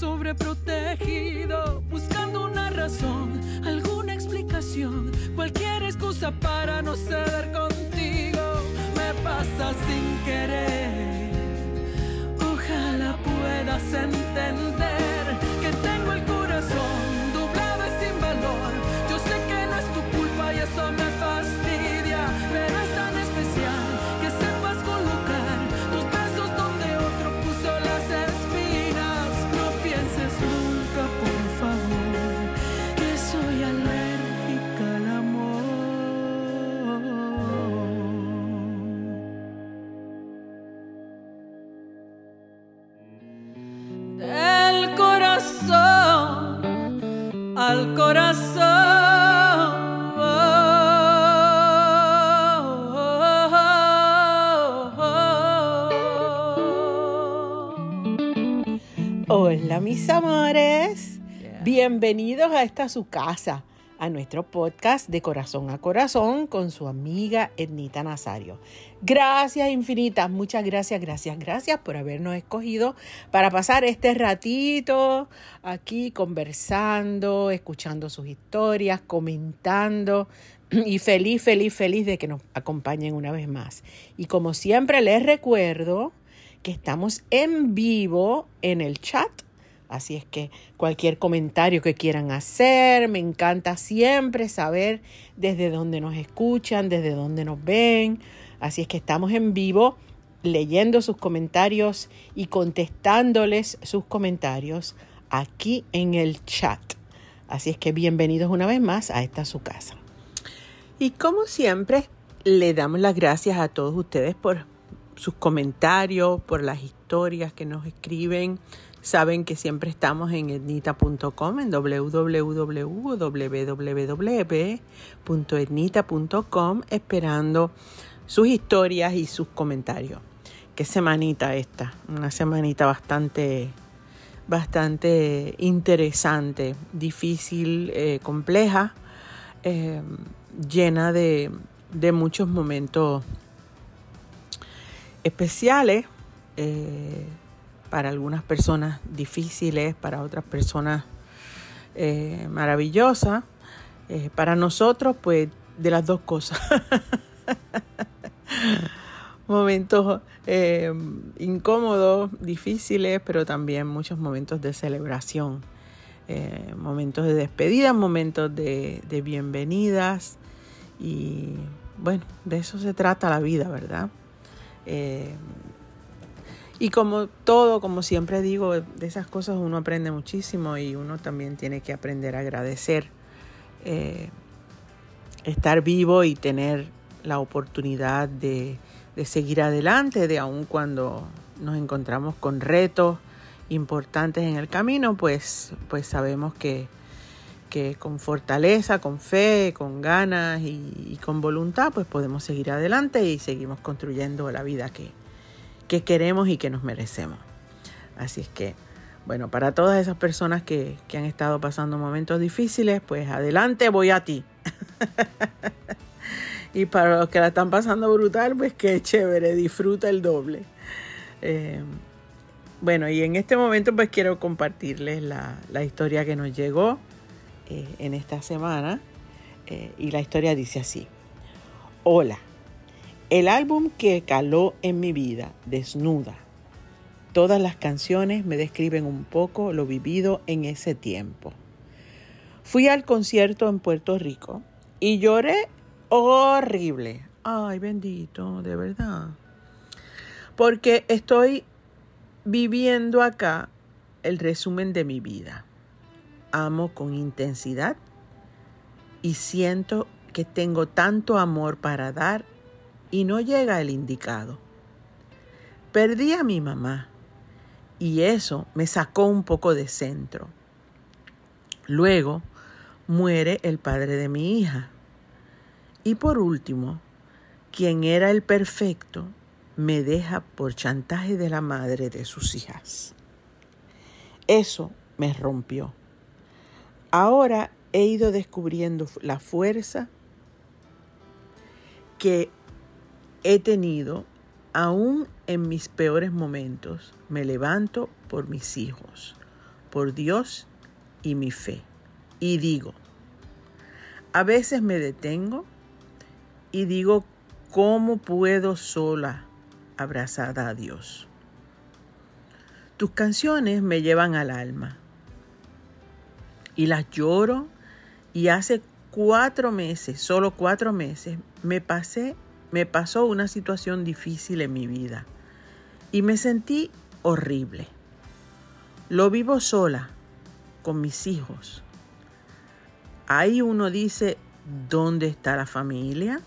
sobre. Hola mis amores, bienvenidos a esta su casa, a nuestro podcast de corazón a corazón con su amiga Ednita Nazario. Gracias infinitas, muchas gracias, gracias, gracias por habernos escogido para pasar este ratito aquí conversando, escuchando sus historias, comentando y feliz, feliz, feliz de que nos acompañen una vez más. Y como siempre les recuerdo que estamos en vivo en el chat Así es que cualquier comentario que quieran hacer, me encanta siempre saber desde dónde nos escuchan, desde dónde nos ven. Así es que estamos en vivo leyendo sus comentarios y contestándoles sus comentarios aquí en el chat. Así es que bienvenidos una vez más a esta su casa. Y como siempre, le damos las gracias a todos ustedes por sus comentarios, por las historias que nos escriben. Saben que siempre estamos en etnita.com, en www.etnita.com, esperando sus historias y sus comentarios. Qué semanita esta, una semanita bastante, bastante interesante, difícil, eh, compleja, eh, llena de, de, muchos momentos especiales. Eh, para algunas personas difíciles, para otras personas eh, maravillosas. Eh, para nosotros, pues, de las dos cosas. momentos eh, incómodos, difíciles, pero también muchos momentos de celebración. Momentos de despedida, momentos de, bienvenidas. Y bueno, de eso se trata la vida, ¿verdad? Y como todo, como siempre digo, de esas cosas uno aprende muchísimo y uno también tiene que aprender a agradecer eh, estar vivo y tener la oportunidad de, seguir adelante, de aun cuando nos encontramos con retos importantes en el camino, pues, pues sabemos que, que con fortaleza, con fe, con ganas y, y, con voluntad, pues podemos seguir adelante y seguimos construyendo la vida que, que queremos y que nos merecemos. Así es que, bueno, para todas esas personas que, que han estado pasando momentos difíciles, pues adelante, voy a ti. y para los que la están pasando brutal, pues qué chévere, disfruta el doble. Eh, bueno, y en este momento pues quiero compartirles la, la historia que nos llegó eh, en esta semana. Eh, y la historia dice así. Hola, el álbum que caló en mi vida, Desnuda. Todas las canciones me describen un poco lo vivido en ese tiempo. Fui al concierto en Puerto Rico y lloré horrible. Ay, bendito, de verdad. Porque estoy viviendo acá el resumen de mi vida. Amo con intensidad y siento que tengo tanto amor para dar y no llega el indicado. Perdí a mi mamá y eso me sacó un poco de centro. Luego muere el padre de mi hija. Y por último, quien era el perfecto me deja por chantaje de la madre de sus hijas. Eso me rompió. Ahora he ido descubriendo la fuerza que he tenido, aún en mis peores momentos, me levanto por mis hijos. por Dios y mi fe. Y digo, a veces me detengo y digo, ¿cómo puedo sola abrazada a Dios? Tus canciones me llevan al alma y las lloro y hace cuatro meses, solo cuatro meses, me pasé, me pasó una situación difícil en mi vida y me sentí horrible. Lo vivo sola, con mis hijos. Ahí uno dice, ¿dónde está la familia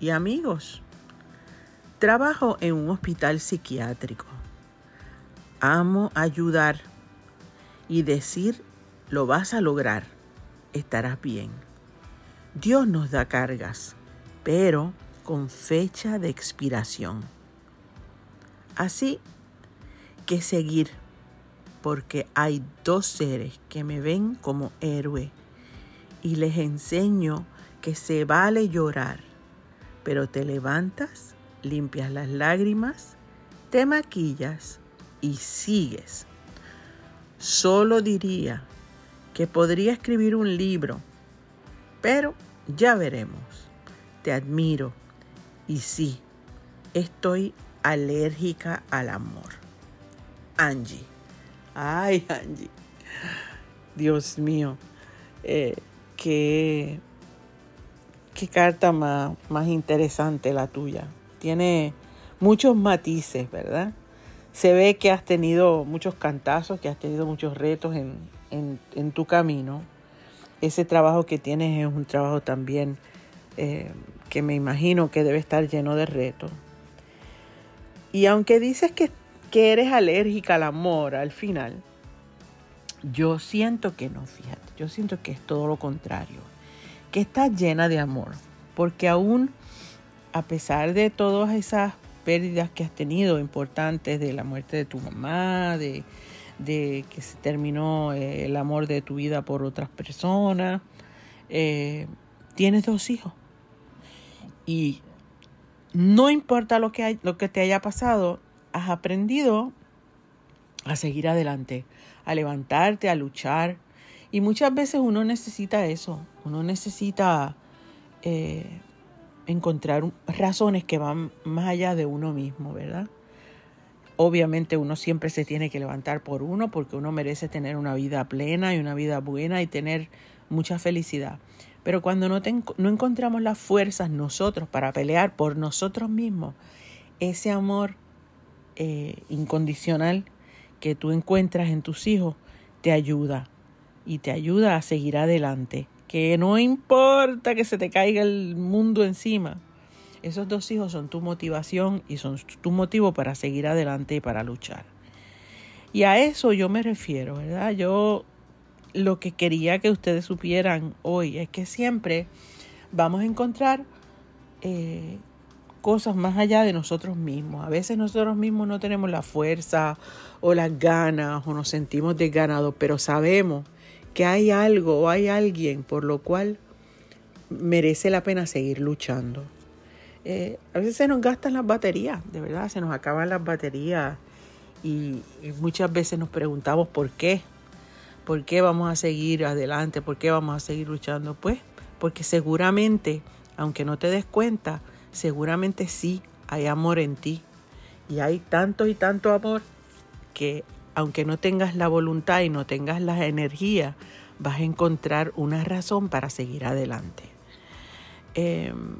y amigos? Trabajo en un hospital psiquiátrico. Amo ayudar y decir, lo vas a lograr, estarás bien. Dios nos da cargas, pero con fecha de expiración. Así que seguir, porque hay dos seres que me ven como héroe y les enseño que se vale llorar, pero te levantas, limpias las lágrimas, te maquillas y sigues. Solo diría que podría escribir un libro, pero ya veremos. Te admiro y sí, estoy alérgica al amor. Angie. Ay, Angie. Dios mío. Eh, qué, qué carta más, más interesante la tuya. Tiene muchos matices, ¿verdad? Se ve que has tenido muchos cantazos, que has tenido muchos retos en, en, tu camino. Ese trabajo que tienes es un trabajo también eh, que me imagino que debe estar lleno de retos. Y aunque dices que, que eres alérgica al amor al final, yo siento que no, fíjate, yo siento que es todo lo contrario, que estás llena de amor, porque aún a pesar de todas esas pérdidas que has tenido importantes de la muerte de tu mamá, de, que se terminó eh, el amor de tu vida por otras personas, eh, tienes dos hijos. Y no importa lo que, hay, lo que te haya pasado, has aprendido a seguir adelante, a levantarte, a luchar. Y muchas veces uno necesita eso, uno necesita eh, encontrar razones que van más allá de uno mismo, ¿verdad? Obviamente uno siempre se tiene que levantar por uno porque uno merece tener una vida plena y una vida buena y tener mucha felicidad. Pero cuando no, no encontramos las fuerzas nosotros para pelear por nosotros mismos, ese amor eh, incondicional que tú encuentras en tus hijos te ayuda y te ayuda a seguir adelante. Que no importa que se te caiga el mundo encima. Esos dos hijos son tu motivación y son tu motivo para seguir adelante y para luchar. Y a eso yo me refiero, ¿verdad? Yo lo que quería que ustedes supieran hoy es que siempre vamos a encontrar eh, cosas más allá de nosotros mismos. A veces nosotros mismos no tenemos la fuerza o las ganas o nos sentimos desganados, pero sabemos que hay algo o hay alguien por lo cual merece la pena seguir luchando. Eh, a veces se nos gastan las baterías, de verdad, se nos acaban las baterías y muchas veces nos preguntamos por qué ¿Por qué vamos a seguir adelante? ¿Por qué vamos a seguir luchando? Pues porque seguramente, aunque no te des cuenta, seguramente sí hay amor en ti. Y hay tanto y tanto amor que aunque no tengas la voluntad y no tengas la energía, vas a encontrar una razón para seguir adelante. Em,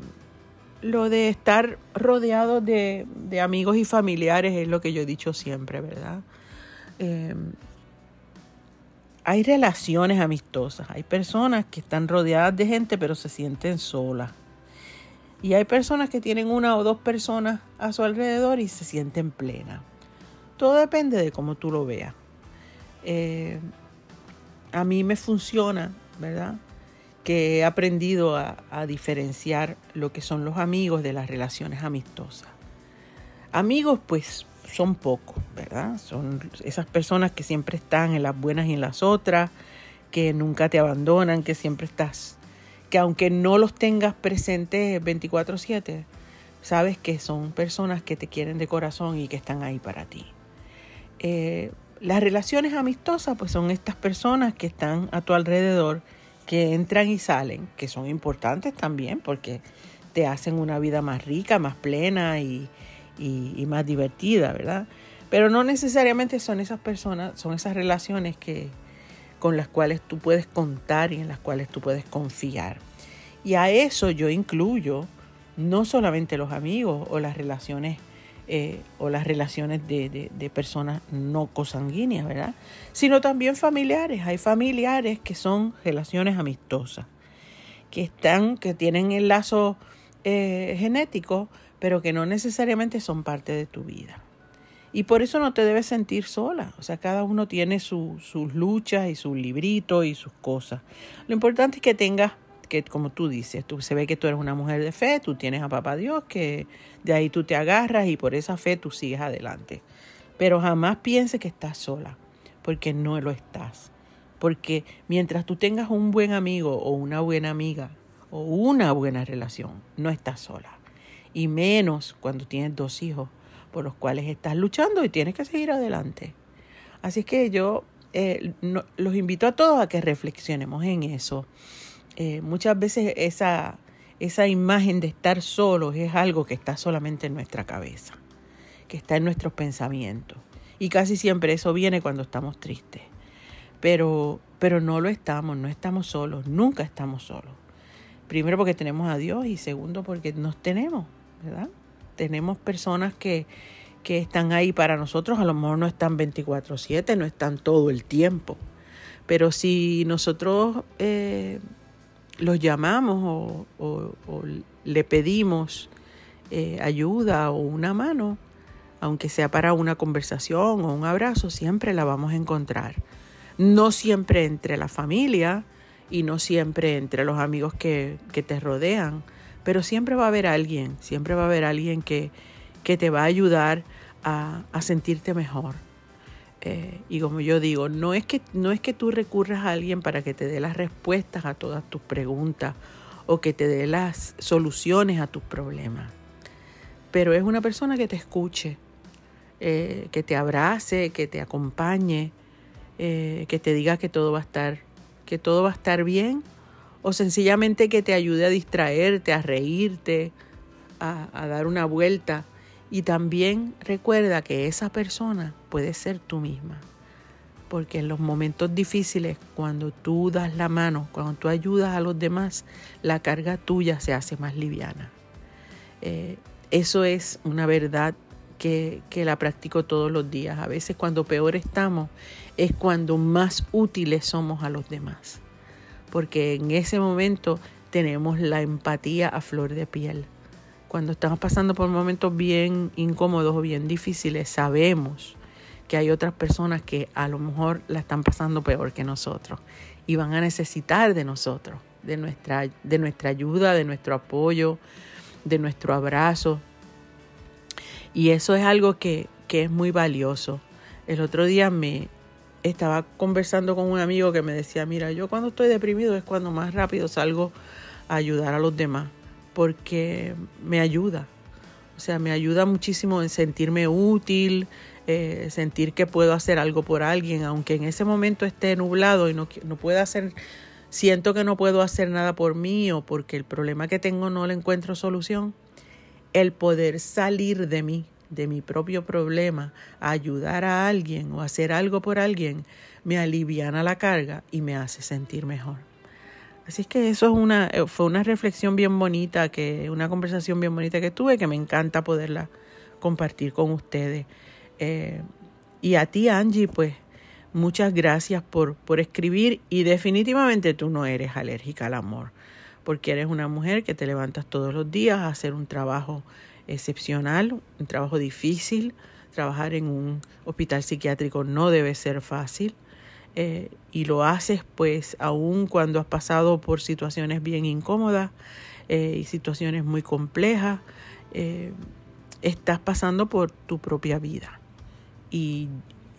lo de estar rodeado de, amigos y familiares es lo que yo he dicho siempre, ¿verdad? Em, hay relaciones amistosas, hay personas que están rodeadas de gente pero se sienten solas. Y hay personas que tienen una o dos personas a su alrededor y se sienten plenas. Todo depende de cómo tú lo veas. Eh, a mí me funciona, ¿verdad? Que he aprendido a, a diferenciar lo que son los amigos de las relaciones amistosas. Amigos, pues son pocos, ¿verdad? Son esas personas que siempre están en las buenas y en las otras, que nunca te abandonan, que siempre estás, que aunque no los tengas presentes 24/7, sabes que son personas que te quieren de corazón y que están ahí para ti. Eh, las relaciones amistosas pues son estas personas que están a tu alrededor, que entran y salen, que son importantes también porque te hacen una vida más rica, más plena y, y más divertida, ¿verdad? Pero no necesariamente son esas personas, son esas relaciones que, con las cuales tú puedes contar y en las cuales tú puedes confiar. Y a eso yo incluyo no solamente los amigos o las relaciones eh, o las relaciones de, de, personas no cosanguíneas, ¿verdad? Sino también familiares. Hay familiares que son relaciones amistosas, que están, que tienen el lazo eh, genético, pero que no necesariamente son parte de tu vida. Y por eso no te debes sentir sola. O sea, cada uno tiene sus luchas y sus libritos y sus cosas. Lo importante es que tengas que como tú dices, tú, se ve que tú eres una mujer de fe, tú tienes a papá Dios, que de ahí tú te agarras y por esa fe tú sigues adelante. Pero jamás pienses que estás sola, porque no lo estás. Porque mientras tú tengas un buen amigo o una buena amiga o una buena relación, no estás sola. Y menos cuando tienes dos hijos por los cuales estás luchando y tienes que seguir adelante. Así que yo eh, los invito a todos a que reflexionemos en eso eh, muchas veces esa, esa imagen de estar solos es algo que está solamente en nuestra cabeza, que está en nuestros pensamientos. Y casi siempre eso viene cuando estamos tristes. Pero, pero no lo estamos, no estamos solos, nunca estamos solos. Primero porque tenemos a Dios y segundo porque nos tenemos, Tenemos personas que, que están ahí para nosotros, a lo mejor no están 24/7, no están todo el tiempo. Pero si nosotros eh, los llamamos o, le pedimos eh, ayuda o una mano, aunque sea para una conversación o un abrazo, siempre la vamos a encontrar. No siempre entre la familia y no siempre entre los amigos que, te rodean, pero siempre va a haber alguien, siempre va a haber alguien que, que te va a ayudar a, a sentirte mejor. Eh, y como yo digo, no es, que, no es que tú recurras a alguien para que te dé las respuestas a todas tus preguntas o que te dé las soluciones a tus problemas, pero es una persona que te escuche, eh, que te abrace, que te acompañe, eh, que te diga que todo va a estar, que todo va a estar bien, o sencillamente que te ayude a distraerte, a reírte, a, dar una vuelta y también recuerda que esa persona puede ser tú misma. Porque en los momentos difíciles, cuando tú das la mano, cuando tú ayudas a los demás, la carga tuya se hace más liviana. Eh, eso es una verdad que, que, la practico todos los días. A veces cuando peor estamos es cuando más útiles somos a los demás. Porque en ese momento tenemos la empatía a flor de piel cuando estamos pasando por momentos bien incómodos o bien difíciles, sabemos que hay otras personas que a lo mejor la están pasando peor que nosotros y van a necesitar de nosotros, de nuestra, de nuestra ayuda, de nuestro apoyo, de nuestro abrazo. Y eso es algo que, que es muy valioso. El otro día me estaba conversando con un amigo que me decía, mira, yo cuando estoy deprimido es cuando más rápido salgo a ayudar a los demás porque me ayuda. O sea, me ayuda muchísimo en sentirme útil, eh, sentir que puedo hacer algo por alguien, aunque en ese momento esté nublado y no, no pueda hacer, siento que no puedo hacer nada por mí o porque el problema que tengo no le encuentro solución. El poder salir de mí, de mi propio problema, ayudar a alguien o hacer algo por alguien, me aliviana la carga y me hace sentir mejor. Así es que eso es una, eh, fue una reflexión bien bonita, que, una conversación bien bonita que tuve, que me encanta poderla compartir con ustedes. Eh, y a ti, Angie, pues muchas gracias por, por escribir y definitivamente tú no eres alérgica al amor, porque eres una mujer que te levantas todos los días a hacer un trabajo excepcional, un trabajo difícil. Trabajar en un hospital psiquiátrico no debe ser fácil. Eh, y lo haces pues aún cuando has pasado por situaciones bien incómodas eh, y situaciones muy complejas, eh, estás pasando por tu propia vida. Y,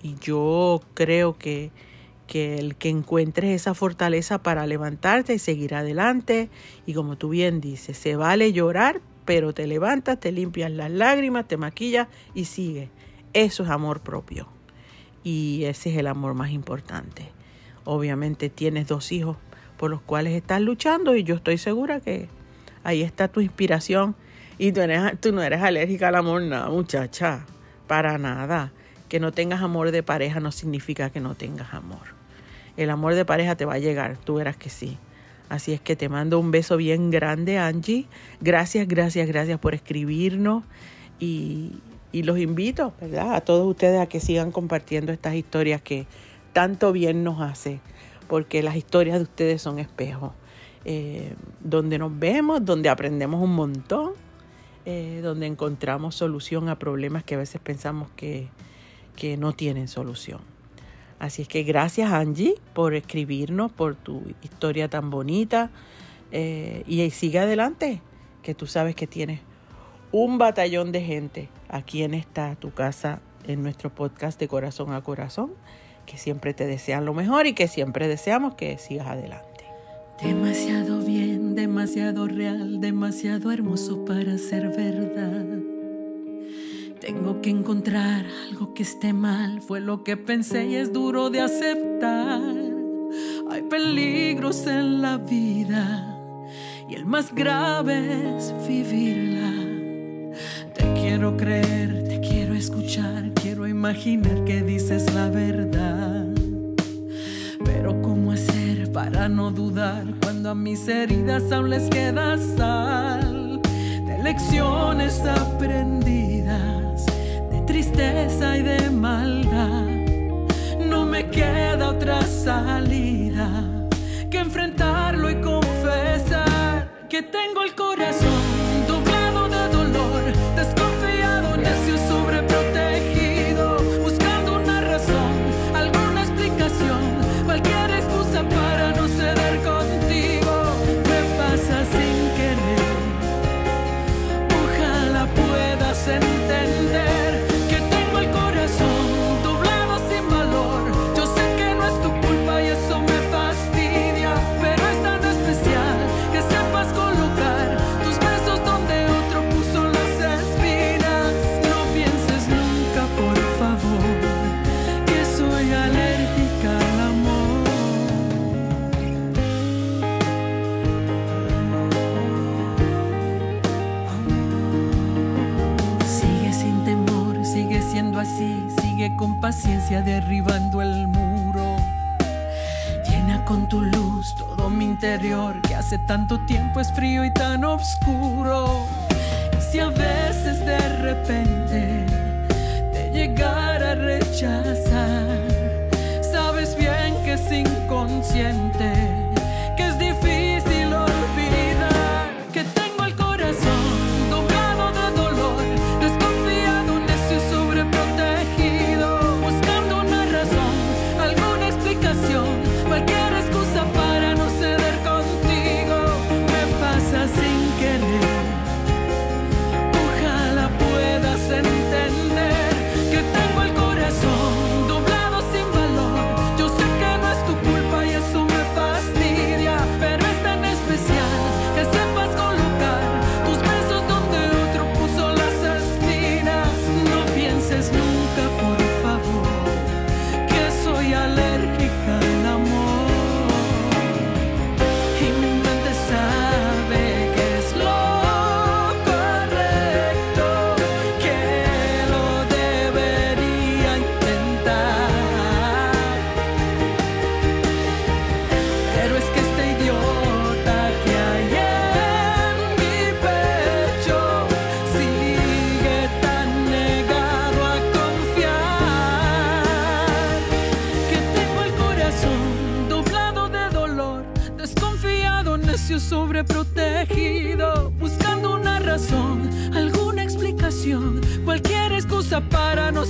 y yo creo que, que el que encuentres esa fortaleza para levantarte y seguir adelante, y como tú bien dices, se vale llorar, pero te levantas, te limpias las lágrimas, te maquillas y sigue Eso es amor propio. y ese es el amor más importante. Obviamente tienes dos hijos por los cuales estás luchando y yo estoy segura que ahí está tu inspiración y tú, tú no eres alérgica al amor, nada, muchacha, para nada. Que no tengas amor de pareja no significa que no tengas amor. El amor de pareja te va a llegar, tú verás que sí. Así es que te mando un beso bien grande, Angie. Gracias, gracias, gracias por escribirnos y, los invito, ¿verdad? A todos ustedes a que sigan compartiendo estas historias que tanto bien nos hace, porque las historias de ustedes son espejos, eh, donde nos vemos, donde aprendemos un montón, eh, donde encontramos solución a problemas que a veces pensamos que, que no tienen solución. Así es que gracias Angie por escribirnos, por tu historia tan bonita eh, y sigue adelante, que tú sabes que tienes un batallón de gente aquí en esta tu casa, en nuestro podcast de corazón a corazón, que siempre te desean lo mejor y que siempre deseamos que sigas adelante. Demasiado bien, demasiado real, demasiado hermoso para ser verdad. Tengo que encontrar algo que esté mal, fue lo que pensé y es duro de aceptar. Hay peligros en la vida y el más grave es vivirla. Te quiero creer, te quiero escuchar, quiero imaginar que dices la verdad. Pero ¿cómo hacer para no dudar cuando a mis heridas aún les queda sal? De lecciones aprendidas, de tristeza y de maldad. No me queda otra salida que enfrentarlo y confesar que tengo el corazón así, sigue con paciencia derribando el muro. Llena con tu luz todo mi interior, que hace tanto tiempo es frío y tan oscuro. Y si a veces de repente te llegara a rechazar, sabes bien que es inconsciente,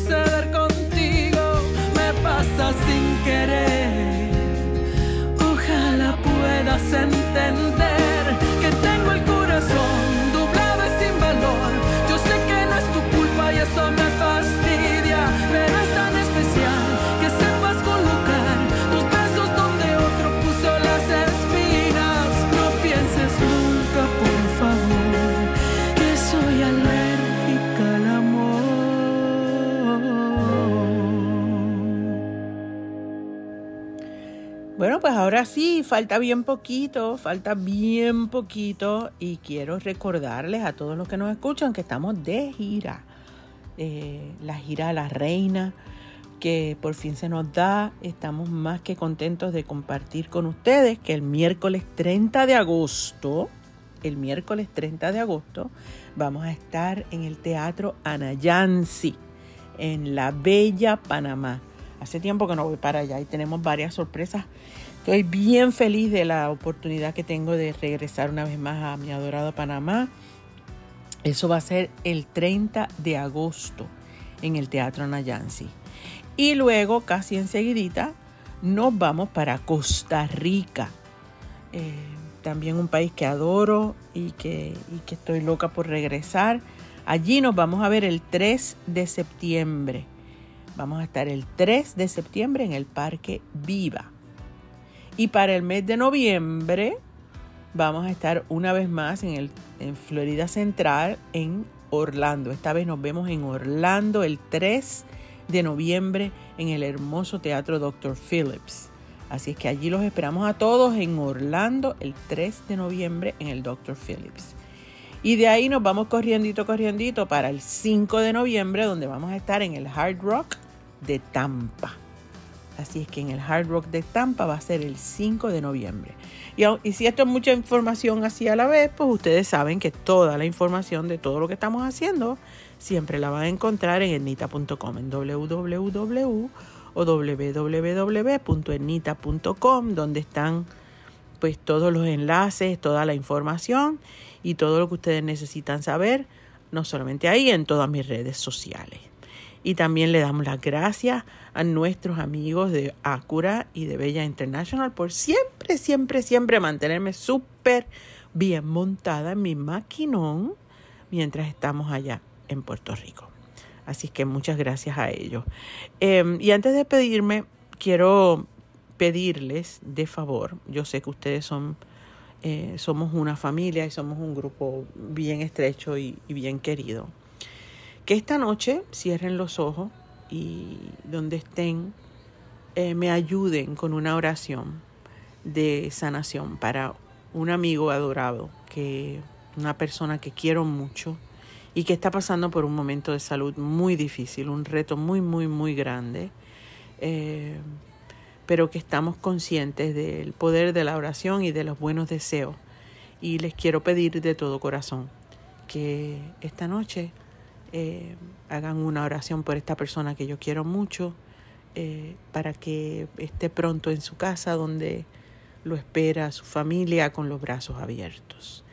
para no ceder contigo. Me pasa sin querer. Ojalá puedas entender Bueno, pues ahora sí, falta bien poquito, falta bien poquito y quiero recordarles a todos los que nos escuchan que estamos de gira. Eh, la gira a la reina que por fin se nos da. Estamos más que contentos de compartir con ustedes que el miércoles 30 de agosto, el miércoles 30 de agosto, vamos a estar en el Teatro Anayansi, en la Bella Panamá. Hace tiempo que no voy para allá y tenemos varias sorpresas. Estoy bien feliz de la oportunidad que tengo de regresar una vez más a mi adorado Panamá. Eso va a ser el 30 de agosto en el Teatro Nayansi. Y luego, casi enseguidita, nos vamos para Costa Rica. Eh, también un país que adoro y que, y que estoy loca por regresar. Allí nos vamos a ver el 3 de septiembre. Vamos a estar el 3 de septiembre en el Parque Viva. Y para el mes de noviembre vamos a estar una vez más en, el, Florida Central, en Orlando. Esta vez nos vemos en Orlando el 3 de noviembre en el hermoso Teatro Dr. Phillips. Así es que allí los esperamos a todos en Orlando el 3 de noviembre en el Dr. Phillips. Y de ahí nos vamos corriendito, corriendito para el 5 de noviembre donde vamos a estar en el Hard Rock de Tampa. Así es que en el Hard Rock de Tampa va a ser el 5 de noviembre. Y, si esto es mucha información así a la vez, pues ustedes saben que toda la información de todo lo que estamos haciendo siempre la van a encontrar en ernita.com, en www o donde están pues todos los enlaces, toda la información y todo lo que ustedes necesitan saber, no solamente ahí, en todas mis redes sociales. Y también le damos las gracias a nuestros amigos de Acura y de Bella International por siempre, siempre, siempre mantenerme súper bien montada en mi maquinón mientras estamos allá en Puerto Rico. Así que muchas gracias a ellos. Em, y antes de pedirme, quiero pedirles de favor, yo sé que ustedes son, eh, somos una familia y somos un grupo bien estrecho y bien querido que esta noche cierren los ojos y donde estén eh, me ayuden con una oración de sanación para un amigo adorado, que una persona que quiero mucho y que está pasando por un momento de salud muy difícil, un reto muy, muy, muy grande, eh, pero que estamos conscientes del poder de la oración y de los buenos deseos. Y les quiero pedir de todo corazón que esta noche eh, hagan una oración por esta persona que yo quiero mucho, eh, para que esté pronto en su casa donde lo espera su familia con los brazos abiertos.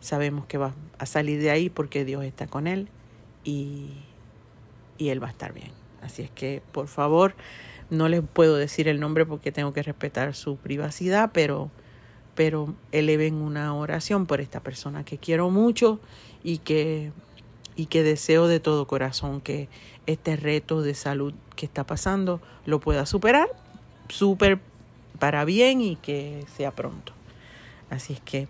Sabemos que va a salir de ahí porque Dios está con él y, y él va a estar bien. Así es que, por favor, no les puedo decir el nombre porque tengo que respetar su privacidad, pero, pero eleven una oración por esta persona que quiero mucho y que y que deseo de todo corazón que este reto de salud que está pasando lo pueda superar súper para bien y que sea pronto. Así es que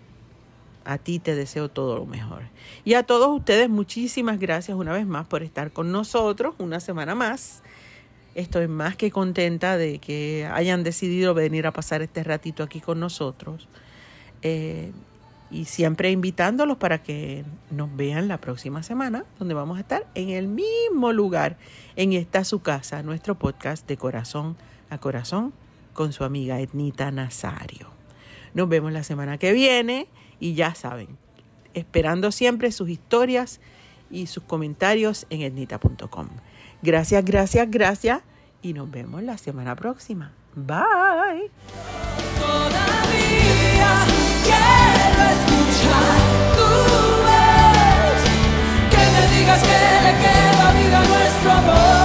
a ti te deseo todo lo mejor. Y a todos ustedes muchísimas gracias una vez más por estar con nosotros una semana más. Estoy más que contenta de que hayan decidido venir a pasar este ratito aquí con nosotros. Eh, y siempre invitándolos para que nos vean la próxima semana, donde vamos a estar en el mismo lugar, en esta su casa, nuestro podcast de corazón a corazón con su amiga Etnita Nazario. Nos vemos la semana que viene y ya saben, esperando siempre sus historias y sus comentarios en etnita.com. Gracias, gracias, gracias y nos vemos la semana próxima. Bye. Quiero escuchar tu voz, que me digas que le queda vida a nuestro amor.